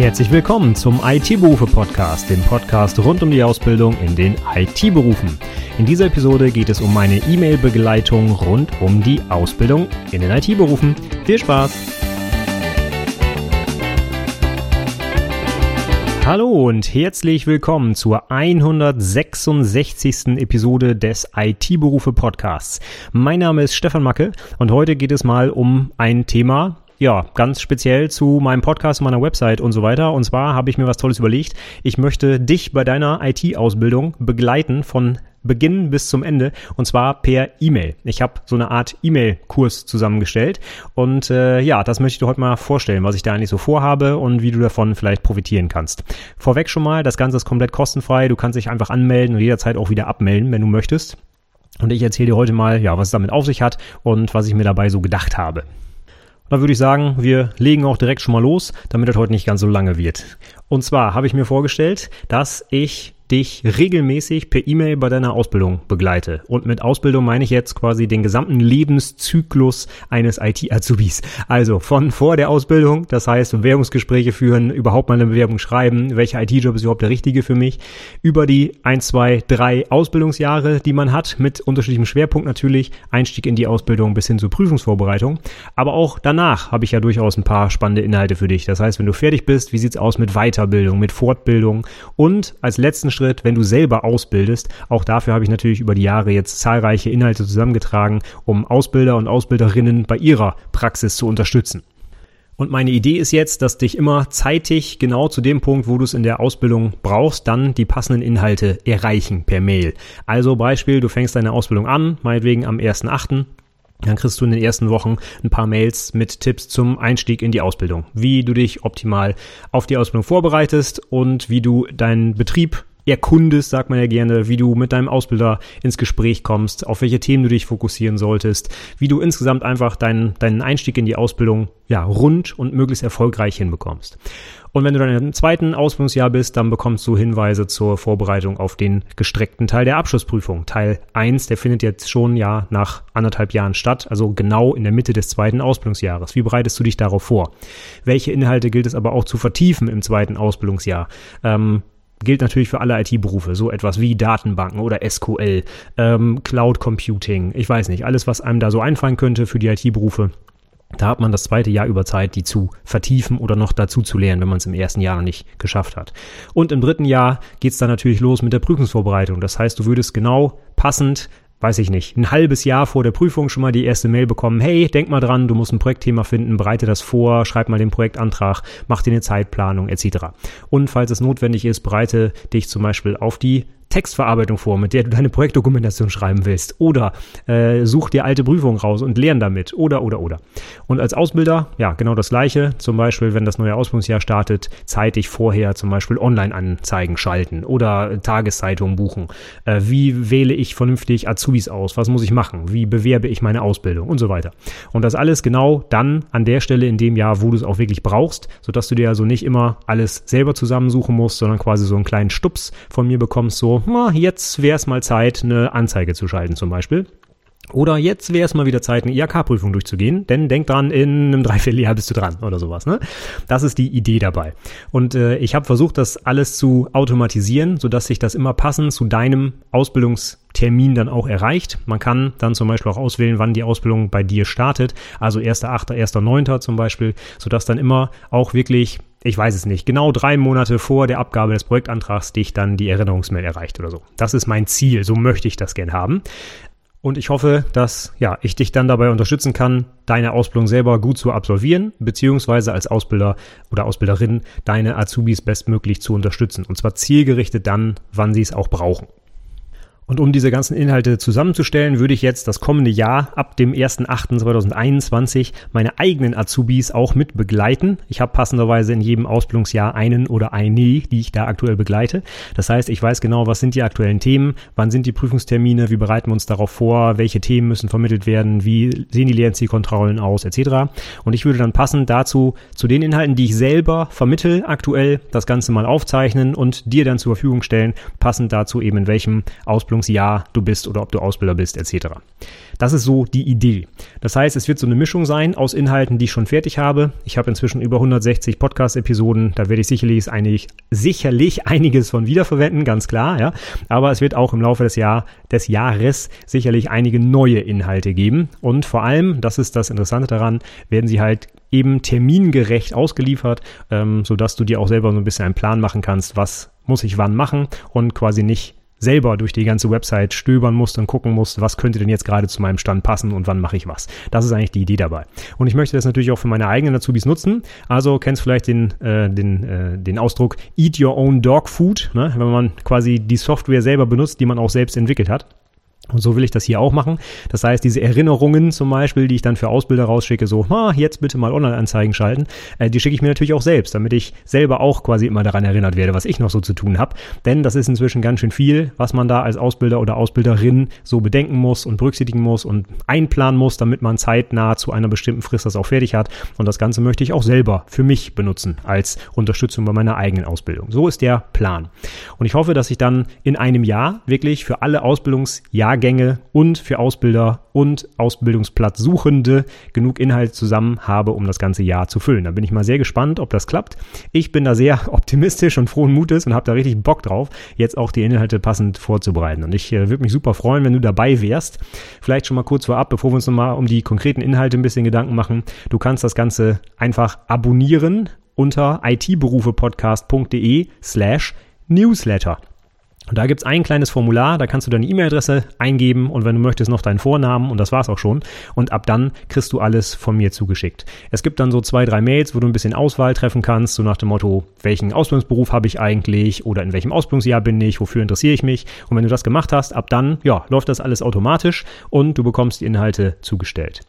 Herzlich willkommen zum IT-Berufe-Podcast, dem Podcast rund um die Ausbildung in den IT-Berufen. In dieser Episode geht es um meine E-Mail-Begleitung rund um die Ausbildung in den IT-Berufen. Viel Spaß! Hallo und herzlich willkommen zur 166. Episode des IT-Berufe Podcasts. Mein Name ist Stefan Macke und heute geht es mal um ein Thema, ja, ganz speziell zu meinem Podcast, meiner Website und so weiter. Und zwar habe ich mir was Tolles überlegt. Ich möchte dich bei deiner IT-Ausbildung begleiten von Beginn bis zum Ende und zwar per E-Mail. Ich habe so eine Art E-Mail-Kurs zusammengestellt und äh, ja, das möchte ich dir heute mal vorstellen, was ich da eigentlich so vorhabe und wie du davon vielleicht profitieren kannst. Vorweg schon mal, das Ganze ist komplett kostenfrei. Du kannst dich einfach anmelden und jederzeit auch wieder abmelden, wenn du möchtest. Und ich erzähle dir heute mal, ja, was es damit auf sich hat und was ich mir dabei so gedacht habe. Da würde ich sagen, wir legen auch direkt schon mal los, damit das heute nicht ganz so lange wird. Und zwar habe ich mir vorgestellt, dass ich dich regelmäßig per E-Mail bei deiner Ausbildung begleite. Und mit Ausbildung meine ich jetzt quasi den gesamten Lebenszyklus eines IT-Azubis. Also von vor der Ausbildung, das heißt Bewerbungsgespräche führen, überhaupt mal eine Bewerbung schreiben, welcher IT-Job ist überhaupt der richtige für mich, über die ein, zwei, drei Ausbildungsjahre, die man hat, mit unterschiedlichem Schwerpunkt natürlich, Einstieg in die Ausbildung bis hin zur Prüfungsvorbereitung. Aber auch danach habe ich ja durchaus ein paar spannende Inhalte für dich. Das heißt, wenn du fertig bist, wie sieht's aus mit Weiterbildung, mit Fortbildung und als letzten Schritt, wenn du selber ausbildest. Auch dafür habe ich natürlich über die Jahre jetzt zahlreiche Inhalte zusammengetragen, um Ausbilder und Ausbilderinnen bei ihrer Praxis zu unterstützen. Und meine Idee ist jetzt, dass dich immer zeitig genau zu dem Punkt, wo du es in der Ausbildung brauchst, dann die passenden Inhalte erreichen per Mail. Also Beispiel, du fängst deine Ausbildung an, meinetwegen am 1.8. Dann kriegst du in den ersten Wochen ein paar Mails mit Tipps zum Einstieg in die Ausbildung. Wie du dich optimal auf die Ausbildung vorbereitest und wie du deinen Betrieb erkundest, sagt man ja gerne, wie du mit deinem Ausbilder ins Gespräch kommst, auf welche Themen du dich fokussieren solltest, wie du insgesamt einfach deinen, deinen Einstieg in die Ausbildung ja, rund und möglichst erfolgreich hinbekommst. Und wenn du dann im zweiten Ausbildungsjahr bist, dann bekommst du Hinweise zur Vorbereitung auf den gestreckten Teil der Abschlussprüfung. Teil 1, der findet jetzt schon ja nach anderthalb Jahren statt, also genau in der Mitte des zweiten Ausbildungsjahres. Wie bereitest du dich darauf vor? Welche Inhalte gilt es aber auch zu vertiefen im zweiten Ausbildungsjahr? Ähm, gilt natürlich für alle IT-Berufe, so etwas wie Datenbanken oder SQL, ähm, Cloud Computing, ich weiß nicht, alles, was einem da so einfallen könnte für die IT-Berufe. Da hat man das zweite Jahr über Zeit, die zu vertiefen oder noch dazu zu lernen, wenn man es im ersten Jahr noch nicht geschafft hat. Und im dritten Jahr geht's dann natürlich los mit der Prüfungsvorbereitung. Das heißt, du würdest genau passend weiß ich nicht, ein halbes Jahr vor der Prüfung schon mal die erste Mail bekommen, hey, denk mal dran, du musst ein Projektthema finden, bereite das vor, schreib mal den Projektantrag, mach dir eine Zeitplanung etc. Und falls es notwendig ist, bereite dich zum Beispiel auf die Textverarbeitung vor, mit der du deine Projektdokumentation schreiben willst. Oder äh, such dir alte Prüfungen raus und lern damit. Oder, oder, oder. Und als Ausbilder, ja, genau das Gleiche. Zum Beispiel, wenn das neue Ausbildungsjahr startet, zeitig vorher zum Beispiel Online-Anzeigen schalten oder Tageszeitungen buchen. Äh, wie wähle ich vernünftig Azubis aus? Was muss ich machen? Wie bewerbe ich meine Ausbildung? Und so weiter. Und das alles genau dann an der Stelle in dem Jahr, wo du es auch wirklich brauchst, sodass du dir also nicht immer alles selber zusammensuchen musst, sondern quasi so einen kleinen Stups von mir bekommst, so, jetzt wäre es mal Zeit, eine Anzeige zu schalten zum Beispiel. Oder jetzt wäre es mal wieder Zeit, eine IHK-Prüfung durchzugehen, denn denk dran, in einem Dreivierteljahr bist du dran oder sowas. Ne? Das ist die Idee dabei. Und äh, ich habe versucht, das alles zu automatisieren, sodass sich das immer passend zu deinem Ausbildungstermin dann auch erreicht. Man kann dann zum Beispiel auch auswählen, wann die Ausbildung bei dir startet, also 1.8., 1.9. zum Beispiel, sodass dann immer auch wirklich ich weiß es nicht, genau drei Monate vor der Abgabe des Projektantrags dich dann die Erinnerungsmail erreicht oder so. Das ist mein Ziel, so möchte ich das gern haben. Und ich hoffe, dass ja, ich dich dann dabei unterstützen kann, deine Ausbildung selber gut zu absolvieren, beziehungsweise als Ausbilder oder Ausbilderin deine Azubis bestmöglich zu unterstützen. Und zwar zielgerichtet dann, wann sie es auch brauchen. Und um diese ganzen Inhalte zusammenzustellen, würde ich jetzt das kommende Jahr ab dem 1.8.2021 meine eigenen Azubis auch mit begleiten. Ich habe passenderweise in jedem Ausbildungsjahr einen oder eine, die ich da aktuell begleite. Das heißt, ich weiß genau, was sind die aktuellen Themen, wann sind die Prüfungstermine, wie bereiten wir uns darauf vor, welche Themen müssen vermittelt werden, wie sehen die Lernzielkontrollen aus, etc. Und ich würde dann passend dazu zu den Inhalten, die ich selber vermittel, aktuell das Ganze mal aufzeichnen und dir dann zur Verfügung stellen, passend dazu eben in welchem Ausbildungsjahr Ausbildungsjahr du bist oder ob du Ausbilder bist, etc. Das ist so die Idee. Das heißt, es wird so eine Mischung sein aus Inhalten, die ich schon fertig habe. Ich habe inzwischen über 160 Podcast-Episoden. Da werde ich sicherlich, einig, sicherlich einiges von wiederverwenden, ganz klar. Ja. Aber es wird auch im Laufe des, Jahr, des Jahres sicherlich einige neue Inhalte geben. Und vor allem, das ist das Interessante daran, werden sie halt eben termingerecht ausgeliefert, ähm, sodass du dir auch selber so ein bisschen einen Plan machen kannst, was muss ich wann machen und quasi nicht selber durch die ganze Website stöbern musst und gucken musst, was könnte denn jetzt gerade zu meinem Stand passen und wann mache ich was. Das ist eigentlich die Idee dabei. Und ich möchte das natürlich auch für meine eigenen Azubis nutzen. Also kennst vielleicht den, äh, den, äh, den Ausdruck Eat Your Own Dog Food, ne? wenn man quasi die Software selber benutzt, die man auch selbst entwickelt hat. Und so will ich das hier auch machen. Das heißt, diese Erinnerungen zum Beispiel, die ich dann für Ausbilder rausschicke, so, ah, jetzt bitte mal Online-Anzeigen schalten, äh, die schicke ich mir natürlich auch selbst, damit ich selber auch quasi immer daran erinnert werde, was ich noch so zu tun habe. Denn das ist inzwischen ganz schön viel, was man da als Ausbilder oder Ausbilderin so bedenken muss und berücksichtigen muss und einplanen muss, damit man zeitnah zu einer bestimmten Frist das auch fertig hat. Und das Ganze möchte ich auch selber für mich benutzen als Unterstützung bei meiner eigenen Ausbildung. So ist der Plan. Und ich hoffe, dass ich dann in einem Jahr wirklich für alle Ausbildungsjahrgänge Jahrgänge und für Ausbilder und Ausbildungsplatzsuchende genug Inhalt zusammen habe, um das ganze Jahr zu füllen. Da bin ich mal sehr gespannt, ob das klappt. Ich bin da sehr optimistisch und frohen Mutes und habe da richtig Bock drauf, jetzt auch die Inhalte passend vorzubereiten. Und ich äh, würde mich super freuen, wenn du dabei wärst. Vielleicht schon mal kurz vorab, bevor wir uns nochmal um die konkreten Inhalte ein bisschen Gedanken machen. Du kannst das Ganze einfach abonnieren unter itberufepodcast.de slash newsletter. Und da gibt's ein kleines Formular, da kannst du deine E-Mail-Adresse eingeben und wenn du möchtest noch deinen Vornamen und das war's auch schon. Und ab dann kriegst du alles von mir zugeschickt. Es gibt dann so zwei, drei Mails, wo du ein bisschen Auswahl treffen kannst, so nach dem Motto, welchen Ausbildungsberuf habe ich eigentlich oder in welchem Ausbildungsjahr bin ich, wofür interessiere ich mich. Und wenn du das gemacht hast, ab dann, ja, läuft das alles automatisch und du bekommst die Inhalte zugestellt.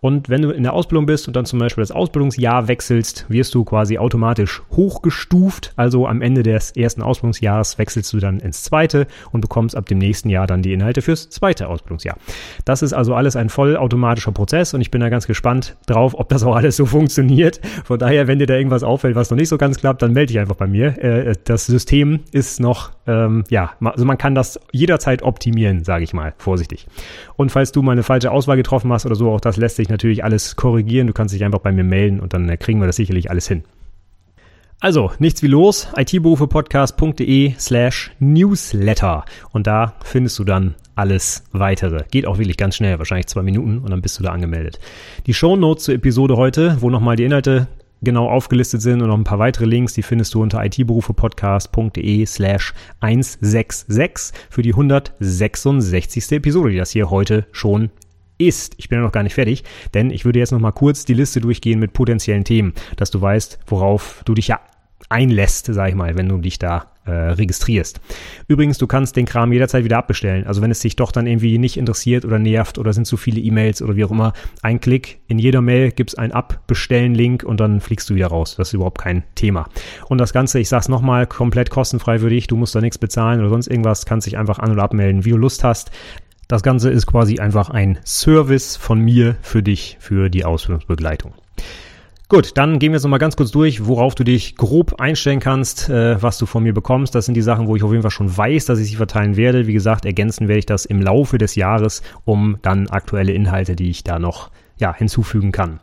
Und wenn du in der Ausbildung bist und dann zum Beispiel das Ausbildungsjahr wechselst, wirst du quasi automatisch hochgestuft. Also am Ende des ersten Ausbildungsjahres wechselst du dann ins zweite und bekommst ab dem nächsten Jahr dann die Inhalte fürs zweite Ausbildungsjahr. Das ist also alles ein vollautomatischer Prozess und ich bin da ganz gespannt drauf, ob das auch alles so funktioniert. Von daher, wenn dir da irgendwas auffällt, was noch nicht so ganz klappt, dann melde dich einfach bei mir. Äh, das System ist noch, ähm, ja, also man kann das jederzeit optimieren, sage ich mal, vorsichtig. Und falls du mal eine falsche Auswahl getroffen hast oder so, auch das lässt sich natürlich alles korrigieren. Du kannst dich einfach bei mir melden und dann äh, kriegen wir das sicherlich alles hin. Also, nichts wie los, itberufepodcast.de slash newsletter und da findest du dann alles weitere. Geht auch wirklich ganz schnell, wahrscheinlich zwei Minuten und dann bist du da angemeldet. Die Show Notes zur Episode heute, wo nochmal die Inhalte genau aufgelistet sind und noch ein paar weitere Links, die findest du unter itberufepodcast.de slash 166 für die 166. Episode, die das hier heute schon ist. Ich bin ja noch gar nicht fertig, denn ich würde jetzt noch mal kurz die Liste durchgehen mit potenziellen Themen, dass du weißt, worauf du dich ja einlässt, sag ich mal, wenn du dich da äh, registrierst. Übrigens, du kannst den Kram jederzeit wieder abbestellen. Also wenn es dich doch dann irgendwie nicht interessiert oder nervt oder sind zu viele E-Mails oder wie auch immer, ein Klick in jeder Mail gibt's ein Abbestellen-Link und dann fliegst du wieder raus. Das ist überhaupt kein Thema. Und das Ganze, ich sag's nochmal, komplett kostenfrei für dich. Du musst da nichts bezahlen oder sonst irgendwas, kannst dich einfach an- oder abmelden, wie du Lust hast. Das Ganze ist quasi einfach ein Service von mir für dich, für die Ausbildungsbegleitung. Gut, dann gehen wir jetzt nochmal ganz kurz durch, worauf du dich grob einstellen kannst, äh, was du von mir bekommst. Das sind die Sachen, wo ich auf jeden Fall schon weiß, dass ich sie verteilen werde. Wie gesagt, ergänzen werde ich das im Laufe des Jahres, um dann aktuelle Inhalte, die ich da noch ja, hinzufügen kann.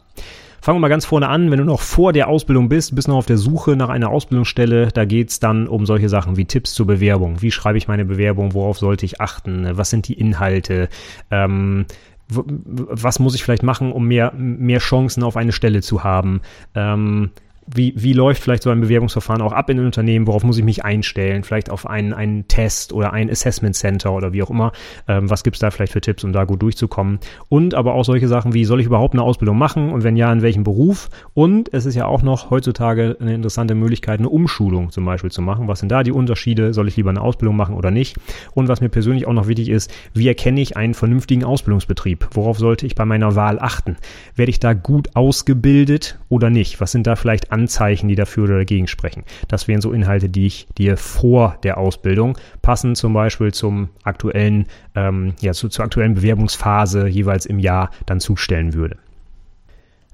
Fangen wir mal ganz vorne an, wenn du noch vor der Ausbildung bist, bist noch auf der Suche nach einer Ausbildungsstelle, da geht's dann um solche Sachen wie Tipps zur Bewerbung. Wie schreibe ich meine Bewerbung? Worauf sollte ich achten? Was sind die Inhalte? Ähm, was muss ich vielleicht machen, um mehr, mehr Chancen auf eine Stelle zu haben? Ähm, wie, wie läuft vielleicht so ein Bewerbungsverfahren auch ab in den Unternehmen? Worauf muss ich mich einstellen? Vielleicht auf einen, einen Test oder ein Assessment Center oder wie auch immer. Ähm, was gibt's da vielleicht für Tipps, um da gut durchzukommen? Und aber auch solche Sachen wie, soll ich überhaupt eine Ausbildung machen? Und wenn ja, in welchem Beruf? Und es ist ja auch noch heutzutage eine interessante Möglichkeit, eine Umschulung zum Beispiel zu machen. Was sind da die Unterschiede? Soll ich lieber eine Ausbildung machen oder nicht? Und was mir persönlich auch noch wichtig ist, wie erkenne ich einen vernünftigen Ausbildungsbetrieb? Worauf sollte ich bei meiner Wahl achten? Werde ich da gut ausgebildet oder nicht? Was sind da vielleicht Anzeichen, die dafür oder dagegen sprechen. Das wären so Inhalte, die ich dir vor der Ausbildung passend zum Beispiel zum aktuellen, ähm, ja, zu, zur aktuellen Bewerbungsphase jeweils im Jahr dann zustellen würde.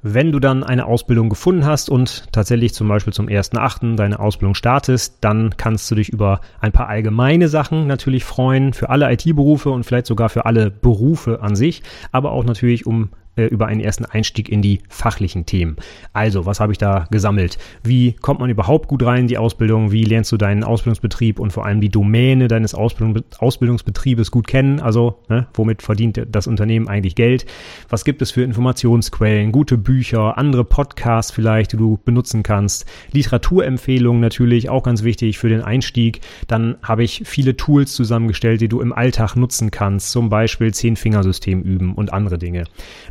Wenn du dann eine Ausbildung gefunden hast und tatsächlich zum Beispiel zum 1.8. deine Ausbildung startest, dann kannst du dich über ein paar allgemeine Sachen natürlich freuen, für alle IT-Berufe und vielleicht sogar für alle Berufe an sich, aber auch natürlich um äh, über einen ersten Einstieg in die fachlichen Themen. Also, was habe ich da gesammelt? Wie kommt man überhaupt gut rein in die Ausbildung? Wie lernst du deinen Ausbildungsbetrieb und vor allem die Domäne deines Ausbildung, Ausbildungsbetriebes gut kennen? Also, ne, womit verdient das Unternehmen eigentlich Geld? Was gibt es für Informationsquellen, gute Bücher, andere Podcasts vielleicht, die du benutzen kannst? Literaturempfehlungen natürlich, auch ganz wichtig für den Einstieg. Dann habe ich viele Tools zusammengestellt, die du im Alltag nutzen kannst, zum Beispiel Zehn-Fingersystem üben und andere Dinge.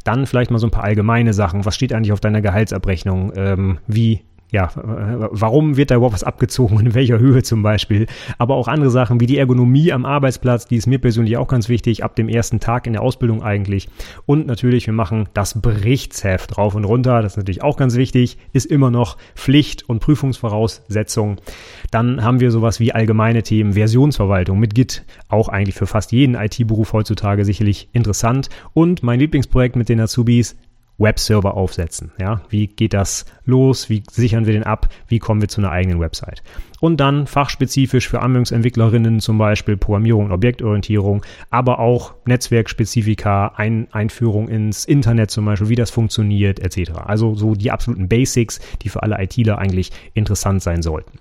Dann vielleicht mal so ein paar allgemeine Sachen. Was steht eigentlich auf deiner Gehaltsabrechnung? Ähm, wie ja, warum wird da überhaupt was abgezogen in welcher Höhe zum Beispiel. Aber auch andere Sachen wie die Ergonomie am Arbeitsplatz, die ist mir persönlich auch ganz wichtig, ab dem ersten Tag in der Ausbildung eigentlich. Und natürlich, wir machen das Berichtsheft rauf und runter, das ist natürlich auch ganz wichtig, ist immer noch Pflicht und Prüfungsvoraussetzung. Dann haben wir sowas wie allgemeine Themen, Versionsverwaltung mit Git, auch eigentlich für fast jeden IT-Beruf heutzutage sicherlich interessant. Und mein Lieblingsprojekt mit den Azubis, Webserver aufsetzen. Ja, wie geht das los? Wie sichern wir den ab? Wie kommen wir zu einer eigenen Website? Und dann fachspezifisch für Anwendungsentwicklerinnen zum Beispiel Programmierung und Objektorientierung, aber auch Netzwerkspezifika, Ein Einführung ins Internet zum Beispiel, wie das funktioniert, etc. Also so die absoluten Basics, die für alle ITler eigentlich interessant sein sollten.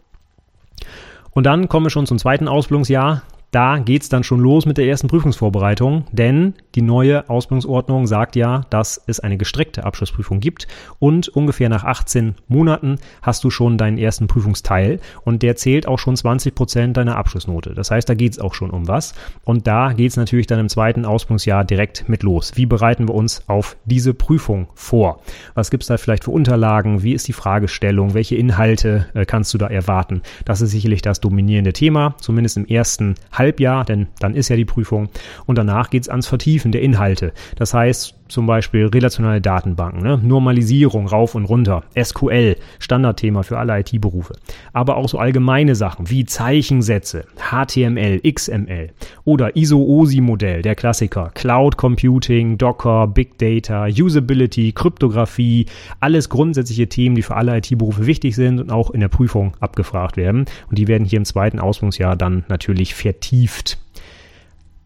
Und dann kommen wir schon zum zweiten Ausbildungsjahr. Da geht's dann schon los mit der ersten Prüfungsvorbereitung, denn die neue Ausbildungsordnung sagt ja, dass es eine gestreckte Abschlussprüfung gibt und ungefähr nach 18 Monaten hast du schon deinen ersten Prüfungsteil und der zählt auch schon 20 Prozent deiner Abschlussnote. Das heißt, da geht's auch schon um was und da geht's natürlich dann im zweiten Ausbildungsjahr direkt mit los. Wie bereiten wir uns auf diese Prüfung vor? Was gibt's da vielleicht für Unterlagen? Wie ist die Fragestellung? Welche Inhalte äh, kannst du da erwarten? Das ist sicherlich das dominierende Thema, zumindest im ersten Halbjahr, denn dann ist ja die Prüfung. Und danach geht's ans Vertiefen der Inhalte. Das heißt zum Beispiel relationale Datenbanken, ne? Normalisierung rauf und runter, SQL, Standardthema für alle IT-Berufe. Aber auch so allgemeine Sachen wie Zeichensätze, HTML, XML oder ISO-OSI-Modell, der Klassiker, Cloud Computing, Docker, Big Data, Usability, Kryptographie, alles grundsätzliche Themen, die für alle IT-Berufe wichtig sind und auch in der Prüfung abgefragt werden. Und die werden hier im zweiten Ausbildungsjahr dann natürlich vertieft vertieft.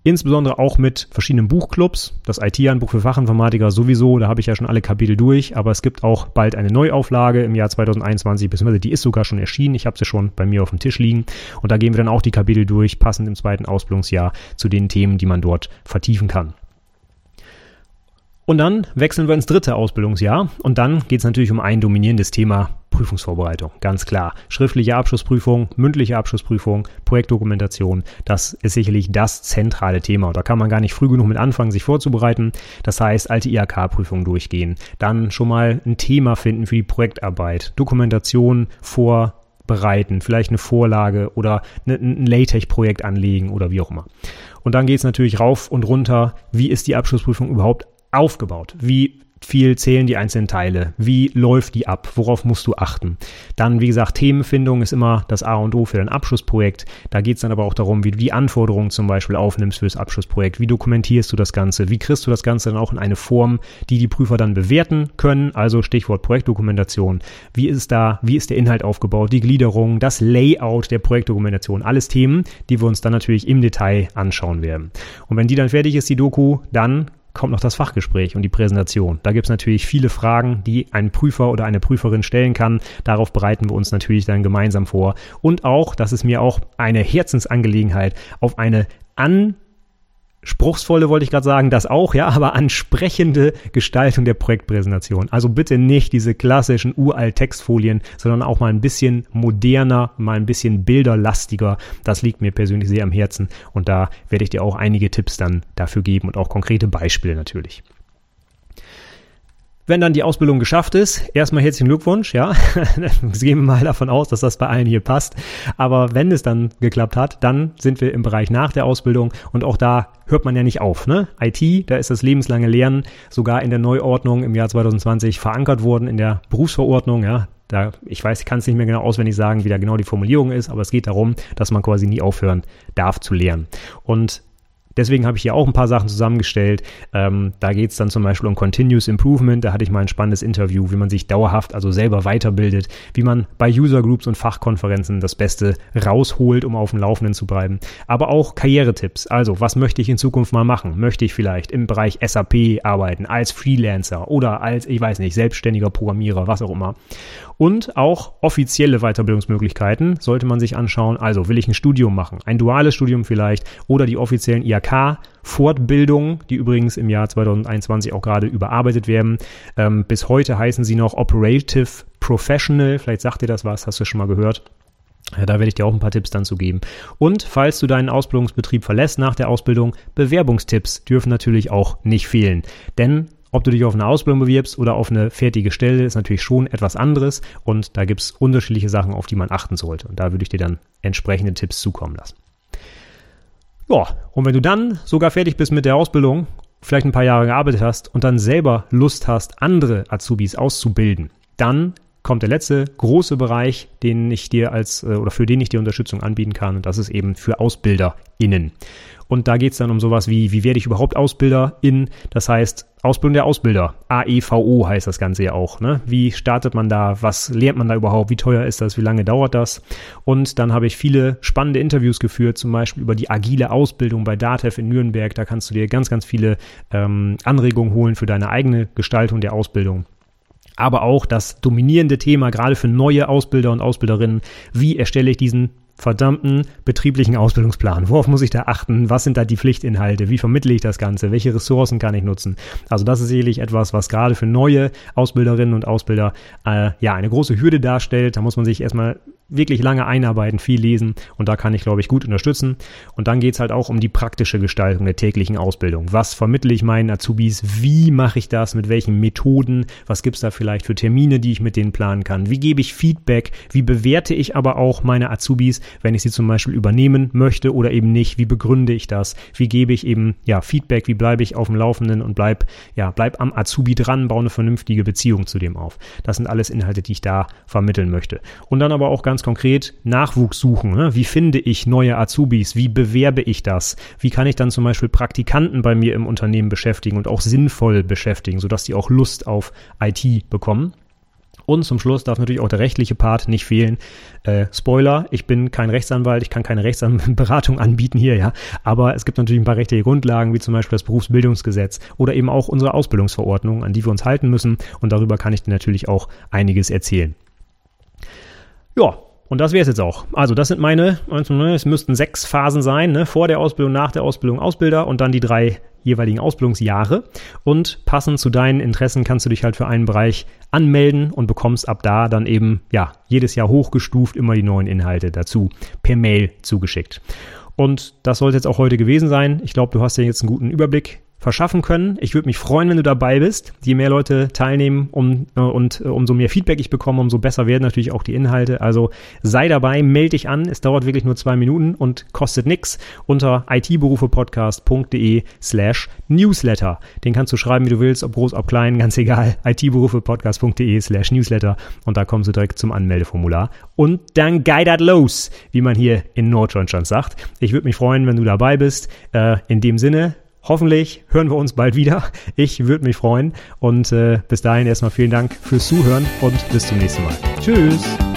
Insbesondere auch mit verschiedenen Buchclubs. Das IT-Handbuch für Fachinformatiker sowieso, da habe ich ja schon alle Kapitel durch, aber es gibt auch bald eine Neuauflage im Jahr 2021, beziehungsweise die ist sogar schon erschienen. Ich habe sie schon bei mir auf dem Tisch liegen. Und da gehen wir dann auch die Kapitel durch, passend im zweiten Ausbildungsjahr zu den Themen, die man dort vertiefen kann. Und dann wechseln wir ins dritte Ausbildungsjahr und dann geht es natürlich um ein dominierendes Thema Prüfungsvorbereitung, ganz klar. Schriftliche Abschlussprüfung, mündliche Abschlussprüfung, Projektdokumentation, das ist sicherlich das zentrale Thema. Und da kann man gar nicht früh genug mit anfangen, sich vorzubereiten. Das heißt, alte IHK-Prüfungen durchgehen, dann schon mal ein Thema finden für die Projektarbeit, Dokumentation vorbereiten, vielleicht eine Vorlage oder ne, ein LaTeX-Projekt anlegen oder wie auch immer. Und dann geht es natürlich rauf und runter, wie ist die Abschlussprüfung überhaupt aufgebaut? Wie viel zählen die einzelnen Teile? Wie läuft die ab? Worauf musst du achten? Dann, wie gesagt, Themenfindung ist immer das A und O für dein Abschlussprojekt. Da geht es dann aber auch darum, wie du die Anforderungen zum Beispiel aufnimmst fürs Abschlussprojekt. Wie dokumentierst du das Ganze? Wie kriegst du das Ganze dann auch in eine Form, die die Prüfer dann bewerten können? Also Stichwort Projektdokumentation. Wie ist da, wie ist der Inhalt aufgebaut? Die Gliederung, das Layout der Projektdokumentation. Alles Themen, die wir uns dann natürlich im Detail anschauen werden. Und wenn die dann fertig ist, die Doku, dann kommt noch das Fachgespräch und die Präsentation. Da gibt es natürlich viele Fragen, die ein Prüfer oder eine Prüferin stellen kann. Darauf bereiten wir uns natürlich dann gemeinsam vor. Und auch, das ist mir auch eine Herzensangelegenheit, auf eine an spruchsvolle wollte ich gerade sagen, das auch, ja, aber ansprechende Gestaltung der Projektpräsentation. Also bitte nicht diese klassischen uralt Textfolien, sondern auch mal ein bisschen moderner, mal ein bisschen bilderlastiger. Das liegt mir persönlich sehr am Herzen und da werde ich dir auch einige Tipps dann dafür geben und auch konkrete Beispiele natürlich. Wenn dann die Ausbildung geschafft ist, erstmal herzlichen Glückwunsch, ja. gehen wir mal davon aus, dass das bei allen hier passt. Aber wenn es dann geklappt hat, dann sind wir im Bereich nach der Ausbildung und auch da hört man ja nicht auf, ne? IT, da ist das lebenslange Lernen sogar in der Neuordnung im Jahr 2020 verankert worden in der Berufsverordnung, ja. Da, ich weiß, ich kann es nicht mehr genau auswendig sagen, wie da genau die Formulierung ist, aber es geht darum, dass man quasi nie aufhören darf zu lernen. Und Deswegen habe ich hier auch ein paar Sachen zusammengestellt. Ähm, da geht es dann zum Beispiel um Continuous Improvement. Da hatte ich mal ein spannendes Interview, wie man sich dauerhaft, also selber weiterbildet, wie man bei User Groups und Fachkonferenzen das Beste rausholt, um auf dem Laufenden zu bleiben. Aber auch Karrieretipps. Also, was möchte ich in Zukunft mal machen? Möchte ich vielleicht im Bereich SAP arbeiten, als Freelancer oder als, ich weiß nicht, selbstständiger Programmierer, was auch immer. Und auch offizielle Weiterbildungsmöglichkeiten sollte man sich anschauen. Also, will ich ein Studium machen, ein duales Studium vielleicht oder die offiziellen IHK-Fortbildungen, die übrigens im Jahr 2021 auch gerade überarbeitet werden. Ähm, bis heute heißen sie noch Operative Professional. Vielleicht sagt dir das was, hast du schon mal gehört. Da werde ich dir auch ein paar Tipps dann zu geben. Und falls du deinen Ausbildungsbetrieb verlässt nach der Ausbildung, Bewerbungstipps dürfen natürlich auch nicht fehlen. Denn ob du dich auf eine Ausbildung bewirbst oder auf eine fertige Stelle, ist natürlich schon etwas anderes und da gibt es unterschiedliche Sachen, auf die man achten sollte. Und da würde ich dir dann entsprechende Tipps zukommen lassen. Ja, und wenn du dann sogar fertig bist mit der Ausbildung, vielleicht ein paar Jahre gearbeitet hast und dann selber Lust hast, andere Azubis auszubilden, dann kommt der letzte große Bereich, den ich dir als äh, oder für den ich dir Unterstützung anbieten kann und das ist eben für AusbilderInnen. Und da geht es dann um sowas wie, wie werde ich überhaupt AusbilderIn? Das heißt, Ausbildung der Ausbilder. AEVO heißt das Ganze ja auch. Ne? Wie startet man da? Was lernt man da überhaupt? Wie teuer ist das? Wie lange dauert das? Und dann habe ich viele spannende Interviews geführt, zum Beispiel über die agile Ausbildung bei DATEV in Nürnberg. Da kannst du dir ganz, ganz viele ähm, Anregungen holen für deine eigene Gestaltung der Ausbildung aber auch das dominierende Thema, gerade für neue Ausbilder und Ausbilderinnen, wie erstelle ich diesen verdammten betrieblichen Ausbildungsplan. Worauf muss ich da achten? Was sind da die Pflichtinhalte? Wie vermittle ich das Ganze? Welche Ressourcen kann ich nutzen? Also das ist sicherlich etwas, was gerade für neue Ausbilderinnen und Ausbilder äh, ja eine große Hürde darstellt. Da muss man sich erstmal wirklich lange einarbeiten, viel lesen und da kann ich, glaube ich, gut unterstützen. Und dann geht es halt auch um die praktische Gestaltung der täglichen Ausbildung. Was vermittle ich meinen Azubis? Wie mache ich das? Mit welchen Methoden? Was gibt es da vielleicht für Termine, die ich mit denen planen kann? Wie gebe ich Feedback? Wie bewerte ich aber auch meine Azubis, wenn ich sie zum Beispiel übernehmen möchte oder eben nicht? Wie begründe ich das? Wie gebe ich eben ja Feedback? Wie bleibe ich auf dem Laufenden und bleib ja bleib am Azubi dran, baue eine vernünftige Beziehung zu dem auf? Das sind alles Inhalte, die ich da vermitteln möchte. Und dann aber auch ganz konkret Nachwuchs suchen. Ne? Wie finde ich neue Azubis? Wie bewerbe ich das? Wie kann ich dann zum Beispiel Praktikanten bei mir im Unternehmen beschäftigen und auch sinnvoll beschäftigen, sodass die auch Lust auf IT bekommen? Und zum Schluss darf natürlich auch der rechtliche Part nicht fehlen. Äh, Spoiler, ich bin kein Rechtsanwalt, ich kann keine Rechtsberatung anbieten hier, ja. Aber es gibt natürlich ein paar rechtliche Grundlagen, wie zum Beispiel das Berufsbildungsgesetz oder eben auch unsere Ausbildungsverordnung, an die wir uns halten müssen. Und darüber kann ich dir natürlich auch einiges erzählen. Ja, und das wäre es jetzt auch. Also das sind meine, es müssten sechs Phasen sein, ne? vor der Ausbildung, nach der Ausbildung, Ausbilder und dann die drei jeweiligen Ausbildungsjahre. Und passend zu deinen Interessen kannst du dich halt für einen Bereich anmelden und bekommst ab da dann eben, ja, jedes Jahr hochgestuft immer die neuen Inhalte dazu per Mail zugeschickt. Und das sollte jetzt auch heute gewesen sein. Ich glaube, du hast ja jetzt einen guten Überblick verschaffen können. Ich würde mich freuen, wenn du dabei bist. Je mehr Leute teilnehmen um, äh, und äh, umso mehr Feedback ich bekomme, umso besser werden natürlich auch die Inhalte. Also sei dabei, melde dich an. Es dauert wirklich nur zwei Minuten und kostet nichts unter itberufepodcast.de slash newsletter. Den kannst du schreiben, wie du willst, ob groß, ob klein, ganz egal. itberufepodcast.de slash newsletter und da kommst du direkt zum Anmeldeformular. Und dann geidert los, wie man hier in Norddeutschland sagt. Ich würde mich freuen, wenn du dabei bist. Äh, in dem Sinne, Hoffentlich hören wir uns bald wieder. Ich würde mich freuen. Und äh, bis dahin erstmal vielen Dank fürs Zuhören und bis zum nächsten Mal. Tschüss.